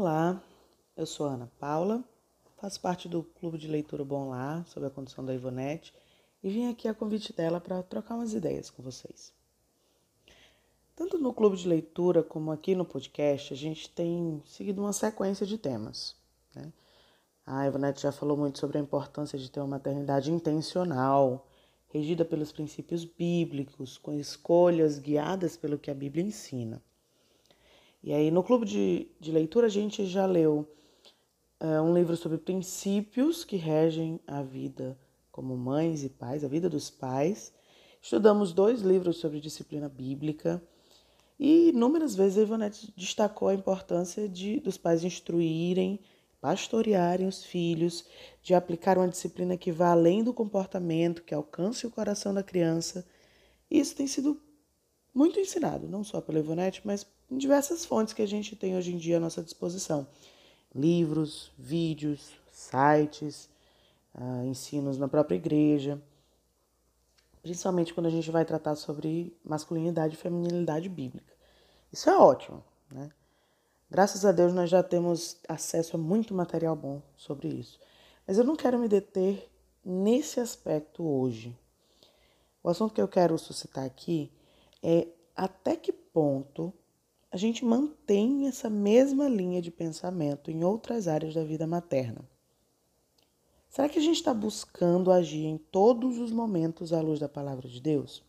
Olá, eu sou Ana Paula, faço parte do Clube de Leitura Bom Lá, sob a condução da Ivonete, e vim aqui a convite dela para trocar umas ideias com vocês. Tanto no Clube de Leitura como aqui no podcast, a gente tem seguido uma sequência de temas. Né? A Ivonete já falou muito sobre a importância de ter uma maternidade intencional, regida pelos princípios bíblicos, com escolhas guiadas pelo que a Bíblia ensina. E aí, no clube de, de leitura, a gente já leu é, um livro sobre princípios que regem a vida como mães e pais, a vida dos pais. Estudamos dois livros sobre disciplina bíblica. E inúmeras vezes a Ivonete destacou a importância de, dos pais instruírem, pastorearem os filhos, de aplicar uma disciplina que vá além do comportamento, que alcance o coração da criança. E isso tem sido muito ensinado, não só pela Ivonete, mas em diversas fontes que a gente tem hoje em dia à nossa disposição. Livros, vídeos, sites, uh, ensinos na própria igreja, principalmente quando a gente vai tratar sobre masculinidade e feminilidade bíblica. Isso é ótimo, né? Graças a Deus nós já temos acesso a muito material bom sobre isso. Mas eu não quero me deter nesse aspecto hoje. O assunto que eu quero suscitar aqui é até que ponto a gente mantém essa mesma linha de pensamento em outras áreas da vida materna. Será que a gente está buscando agir em todos os momentos à luz da palavra de Deus?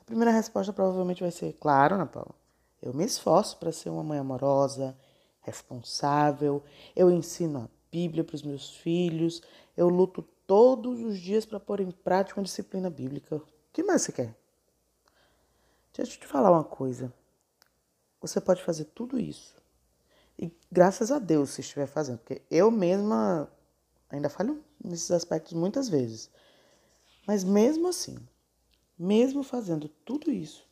A primeira resposta provavelmente vai ser: claro, Ana Paula. Eu me esforço para ser uma mãe amorosa, responsável, eu ensino a Bíblia para os meus filhos, eu luto todos os dias para pôr em prática uma disciplina bíblica. O que mais você quer? Deixa eu te falar uma coisa. Você pode fazer tudo isso. E graças a Deus se estiver fazendo, porque eu mesma ainda falho nesses aspectos muitas vezes. Mas mesmo assim, mesmo fazendo tudo isso,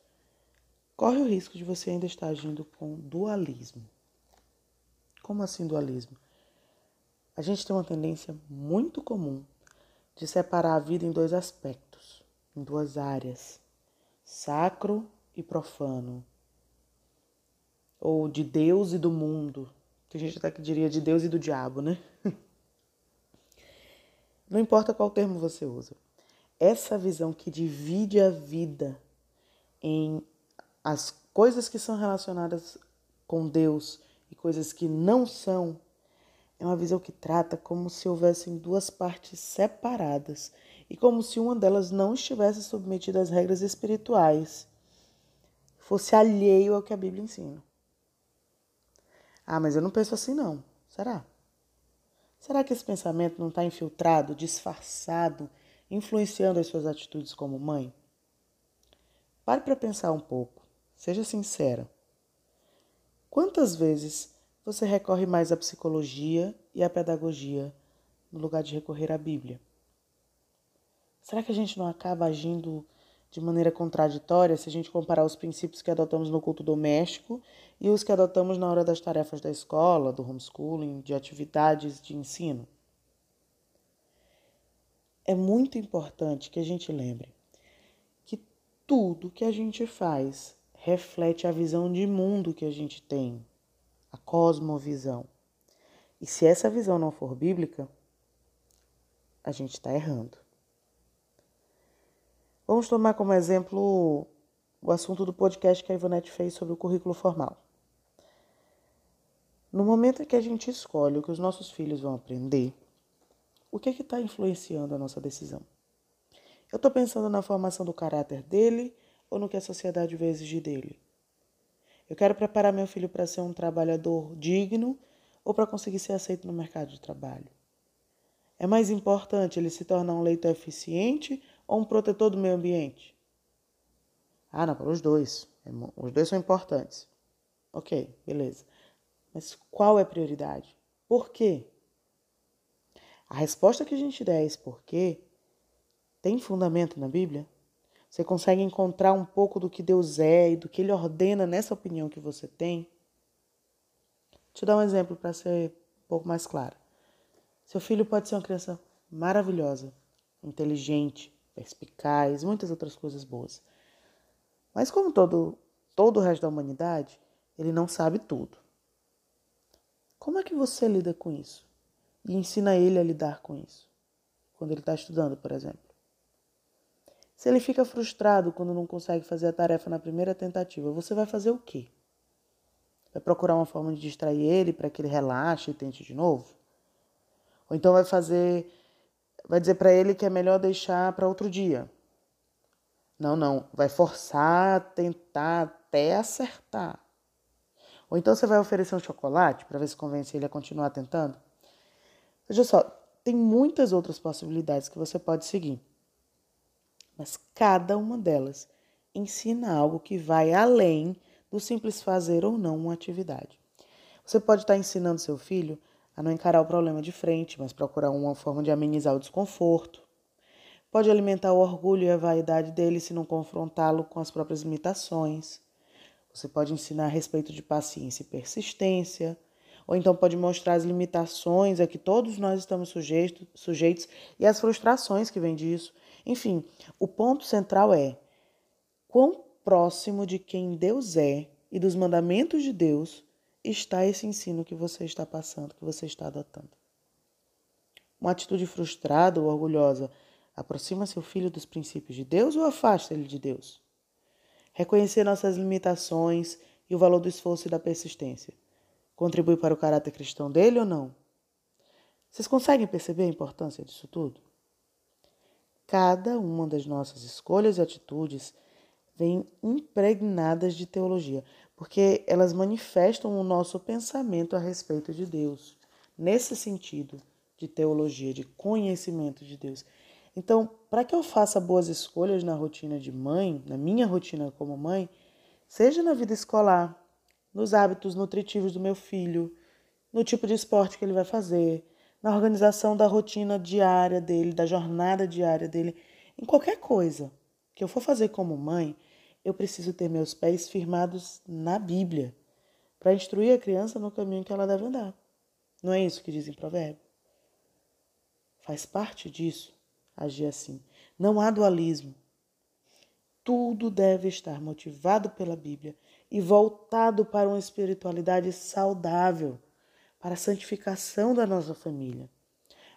corre o risco de você ainda estar agindo com dualismo. Como assim dualismo? A gente tem uma tendência muito comum de separar a vida em dois aspectos, em duas áreas: sacro e profano, ou de Deus e do mundo. Tem gente até que diria de Deus e do diabo, né? Não importa qual termo você usa. Essa visão que divide a vida em as coisas que são relacionadas com Deus e coisas que não são, é uma visão que trata como se houvessem duas partes separadas e como se uma delas não estivesse submetida às regras espirituais fosse alheio ao que a Bíblia ensina. Ah, mas eu não penso assim não. Será? Será que esse pensamento não está infiltrado, disfarçado, influenciando as suas atitudes como mãe? Pare para pensar um pouco. Seja sincera. Quantas vezes você recorre mais à psicologia e à pedagogia no lugar de recorrer à Bíblia? Será que a gente não acaba agindo de maneira contraditória se a gente comparar os princípios que adotamos no culto doméstico e os que adotamos na hora das tarefas da escola, do homeschooling, de atividades de ensino. É muito importante que a gente lembre que tudo que a gente faz reflete a visão de mundo que a gente tem, a cosmovisão. E se essa visão não for bíblica, a gente está errando. Vamos tomar como exemplo o assunto do podcast que a Ivonete fez sobre o currículo formal. No momento em que a gente escolhe o que os nossos filhos vão aprender, o que é está influenciando a nossa decisão? Eu estou pensando na formação do caráter dele ou no que a sociedade vai exigir dele? Eu quero preparar meu filho para ser um trabalhador digno ou para conseguir ser aceito no mercado de trabalho? É mais importante ele se tornar um leitor eficiente ou um protetor do meio ambiente? Ah, não, os dois. É os dois são importantes. Ok, beleza. Mas qual é a prioridade? Por quê? A resposta que a gente der a esse porquê tem fundamento na Bíblia? Você consegue encontrar um pouco do que Deus é e do que Ele ordena nessa opinião que você tem? Eu dar um exemplo para ser um pouco mais claro. Seu filho pode ser uma criança maravilhosa, inteligente, perspicaz, muitas outras coisas boas. Mas como todo, todo o resto da humanidade, ele não sabe tudo. Como é que você lida com isso? E ensina ele a lidar com isso, quando ele está estudando, por exemplo. Se ele fica frustrado quando não consegue fazer a tarefa na primeira tentativa, você vai fazer o quê? Vai procurar uma forma de distrair ele para que ele relaxe e tente de novo? Ou então vai fazer, vai dizer para ele que é melhor deixar para outro dia. Não, não, vai forçar tentar até acertar. Ou então você vai oferecer um chocolate para ver se convence ele a continuar tentando. Veja só, tem muitas outras possibilidades que você pode seguir. Mas cada uma delas ensina algo que vai além do simples fazer ou não uma atividade. Você pode estar ensinando seu filho a não encarar o problema de frente, mas procurar uma forma de amenizar o desconforto. Pode alimentar o orgulho e a vaidade dele se não confrontá-lo com as próprias limitações. Você pode ensinar a respeito de paciência e persistência, ou então pode mostrar as limitações a que todos nós estamos sujeitos, sujeitos e as frustrações que vêm disso. Enfim, o ponto central é quão próximo de quem Deus é e dos mandamentos de Deus está esse ensino que você está passando, que você está adotando. Uma atitude frustrada ou orgulhosa aproxima seu filho dos princípios de Deus ou afasta ele de Deus? Reconhecer nossas limitações e o valor do esforço e da persistência. Contribui para o caráter cristão dele ou não? Vocês conseguem perceber a importância disso tudo? Cada uma das nossas escolhas e atitudes vem impregnadas de teologia, porque elas manifestam o nosso pensamento a respeito de Deus, nesse sentido de teologia, de conhecimento de Deus. Então, para que eu faça boas escolhas na rotina de mãe, na minha rotina como mãe, seja na vida escolar, nos hábitos nutritivos do meu filho, no tipo de esporte que ele vai fazer, na organização da rotina diária dele, da jornada diária dele, em qualquer coisa que eu for fazer como mãe, eu preciso ter meus pés firmados na Bíblia para instruir a criança no caminho que ela deve andar. Não é isso que diz em Provérbio? Faz parte disso agir assim. Não há dualismo. Tudo deve estar motivado pela Bíblia e voltado para uma espiritualidade saudável, para a santificação da nossa família.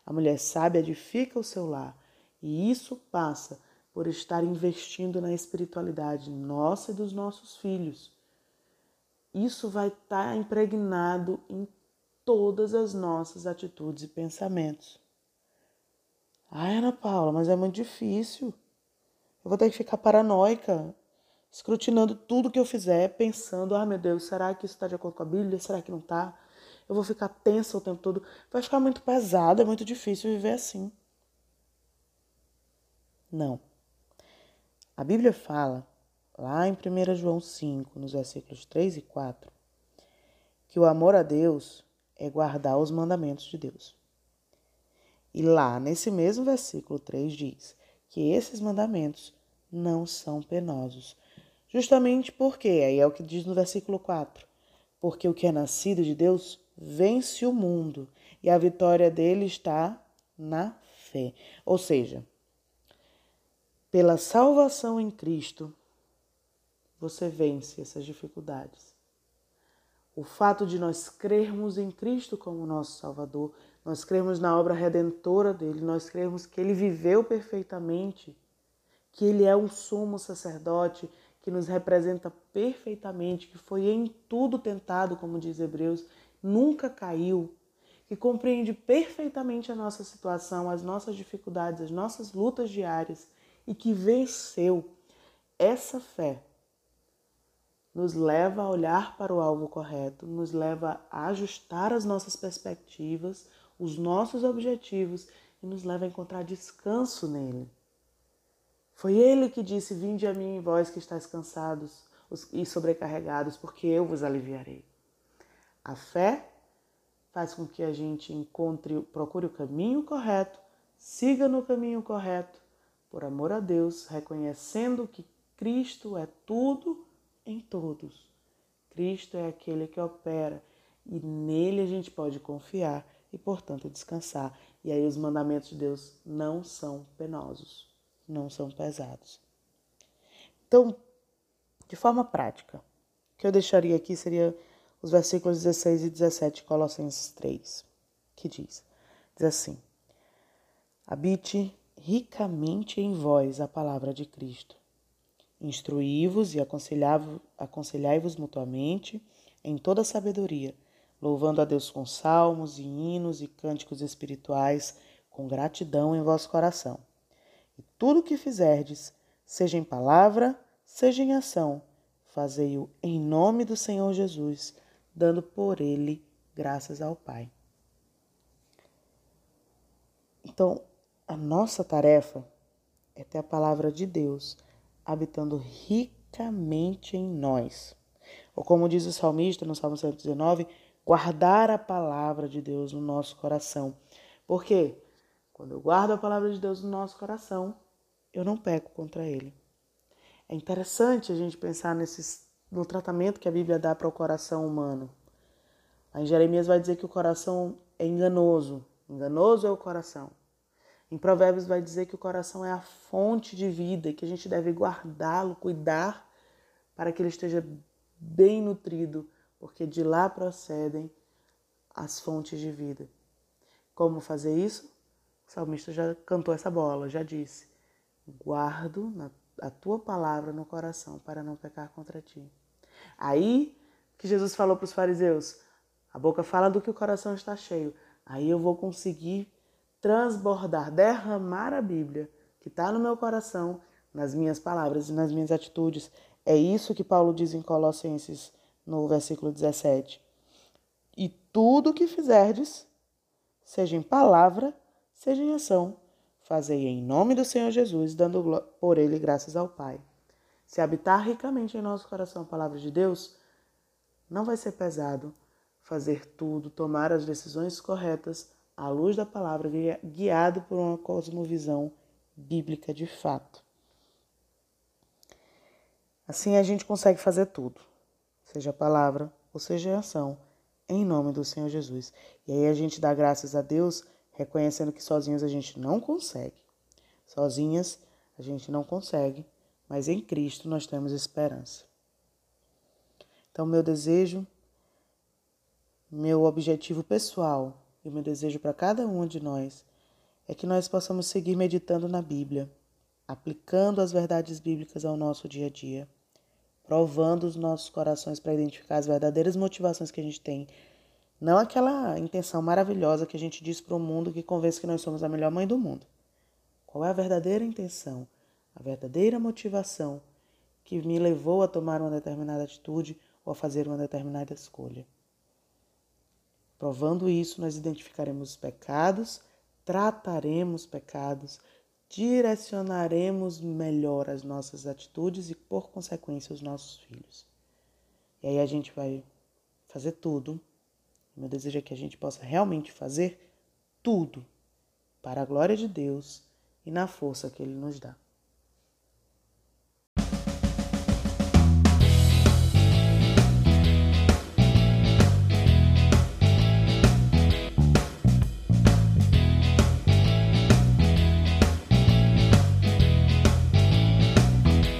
A mulher sábia edifica o seu lar e isso passa por estar investindo na espiritualidade nossa e dos nossos filhos. Isso vai estar impregnado em todas as nossas atitudes e pensamentos. Ai, Ana Paula, mas é muito difícil. Eu vou ter que ficar paranoica, escrutinando tudo que eu fizer, pensando: ah, meu Deus, será que isso está de acordo com a Bíblia? Será que não está? Eu vou ficar tensa o tempo todo. Vai ficar muito pesado, é muito difícil viver assim. Não. A Bíblia fala, lá em 1 João 5, nos versículos 3 e 4, que o amor a Deus é guardar os mandamentos de Deus. E lá, nesse mesmo versículo 3, diz que esses mandamentos não são penosos. Justamente porque, aí é o que diz no versículo 4, porque o que é nascido de Deus vence o mundo e a vitória dele está na fé. Ou seja, pela salvação em Cristo, você vence essas dificuldades. O fato de nós crermos em Cristo como nosso Salvador nós cremos na obra redentora dele, nós cremos que ele viveu perfeitamente, que ele é um sumo sacerdote que nos representa perfeitamente, que foi em tudo tentado, como diz Hebreus, nunca caiu, que compreende perfeitamente a nossa situação, as nossas dificuldades, as nossas lutas diárias e que venceu. Essa fé nos leva a olhar para o alvo correto, nos leva a ajustar as nossas perspectivas, os nossos objetivos e nos leva a encontrar descanso nele. Foi ele que disse: Vinde a mim, vós que estáis cansados e sobrecarregados, porque eu vos aliviarei. A fé faz com que a gente encontre, procure o caminho correto, siga no caminho correto, por amor a Deus, reconhecendo que Cristo é tudo em todos. Cristo é aquele que opera e nele a gente pode confiar e, portanto, descansar. E aí os mandamentos de Deus não são penosos, não são pesados. Então, de forma prática, o que eu deixaria aqui seria os versículos 16 e 17 de Colossenses 3, que diz: diz assim: Habite ricamente em vós a palavra de Cristo. Instruí-vos e aconselhai-vos mutuamente em toda sabedoria, louvando a Deus com salmos e hinos e cânticos espirituais, com gratidão em vosso coração. E tudo o que fizerdes, seja em palavra, seja em ação, fazei-o em nome do Senhor Jesus, dando por ele graças ao Pai. Então, a nossa tarefa é ter a palavra de Deus habitando ricamente em nós. Ou como diz o salmista no Salmo 119, guardar a palavra de Deus no nosso coração. Por quê? Quando eu guardo a palavra de Deus no nosso coração, eu não peco contra ele. É interessante a gente pensar nesses, no tratamento que a Bíblia dá para o coração humano. Aí Jeremias vai dizer que o coração é enganoso. Enganoso é o coração. Em Provérbios vai dizer que o coração é a fonte de vida e que a gente deve guardá-lo, cuidar para que ele esteja bem nutrido, porque de lá procedem as fontes de vida. Como fazer isso? O salmista já cantou essa bola, já disse: Guardo a tua palavra no coração para não pecar contra ti. Aí que Jesus falou para os fariseus: a boca fala do que o coração está cheio. Aí eu vou conseguir transbordar, derramar a Bíblia que está no meu coração, nas minhas palavras e nas minhas atitudes. É isso que Paulo diz em Colossenses, no versículo 17. E tudo o que fizerdes, seja em palavra, seja em ação, fazei em nome do Senhor Jesus, dando por ele graças ao Pai. Se habitar ricamente em nosso coração a palavra de Deus, não vai ser pesado fazer tudo, tomar as decisões corretas à luz da palavra, guiado por uma cosmovisão bíblica de fato. Assim a gente consegue fazer tudo, seja palavra ou seja ação, em nome do Senhor Jesus. E aí a gente dá graças a Deus, reconhecendo que sozinhos a gente não consegue. Sozinhas a gente não consegue, mas em Cristo nós temos esperança. Então, meu desejo, meu objetivo pessoal e o meu desejo para cada um de nós é que nós possamos seguir meditando na Bíblia, aplicando as verdades bíblicas ao nosso dia a dia, provando os nossos corações para identificar as verdadeiras motivações que a gente tem. Não aquela intenção maravilhosa que a gente diz para o mundo que convence que nós somos a melhor mãe do mundo. Qual é a verdadeira intenção, a verdadeira motivação que me levou a tomar uma determinada atitude ou a fazer uma determinada escolha? Provando isso, nós identificaremos os pecados, trataremos pecados, direcionaremos melhor as nossas atitudes e, por consequência, os nossos filhos. E aí a gente vai fazer tudo. Meu desejo é que a gente possa realmente fazer tudo para a glória de Deus e na força que Ele nos dá.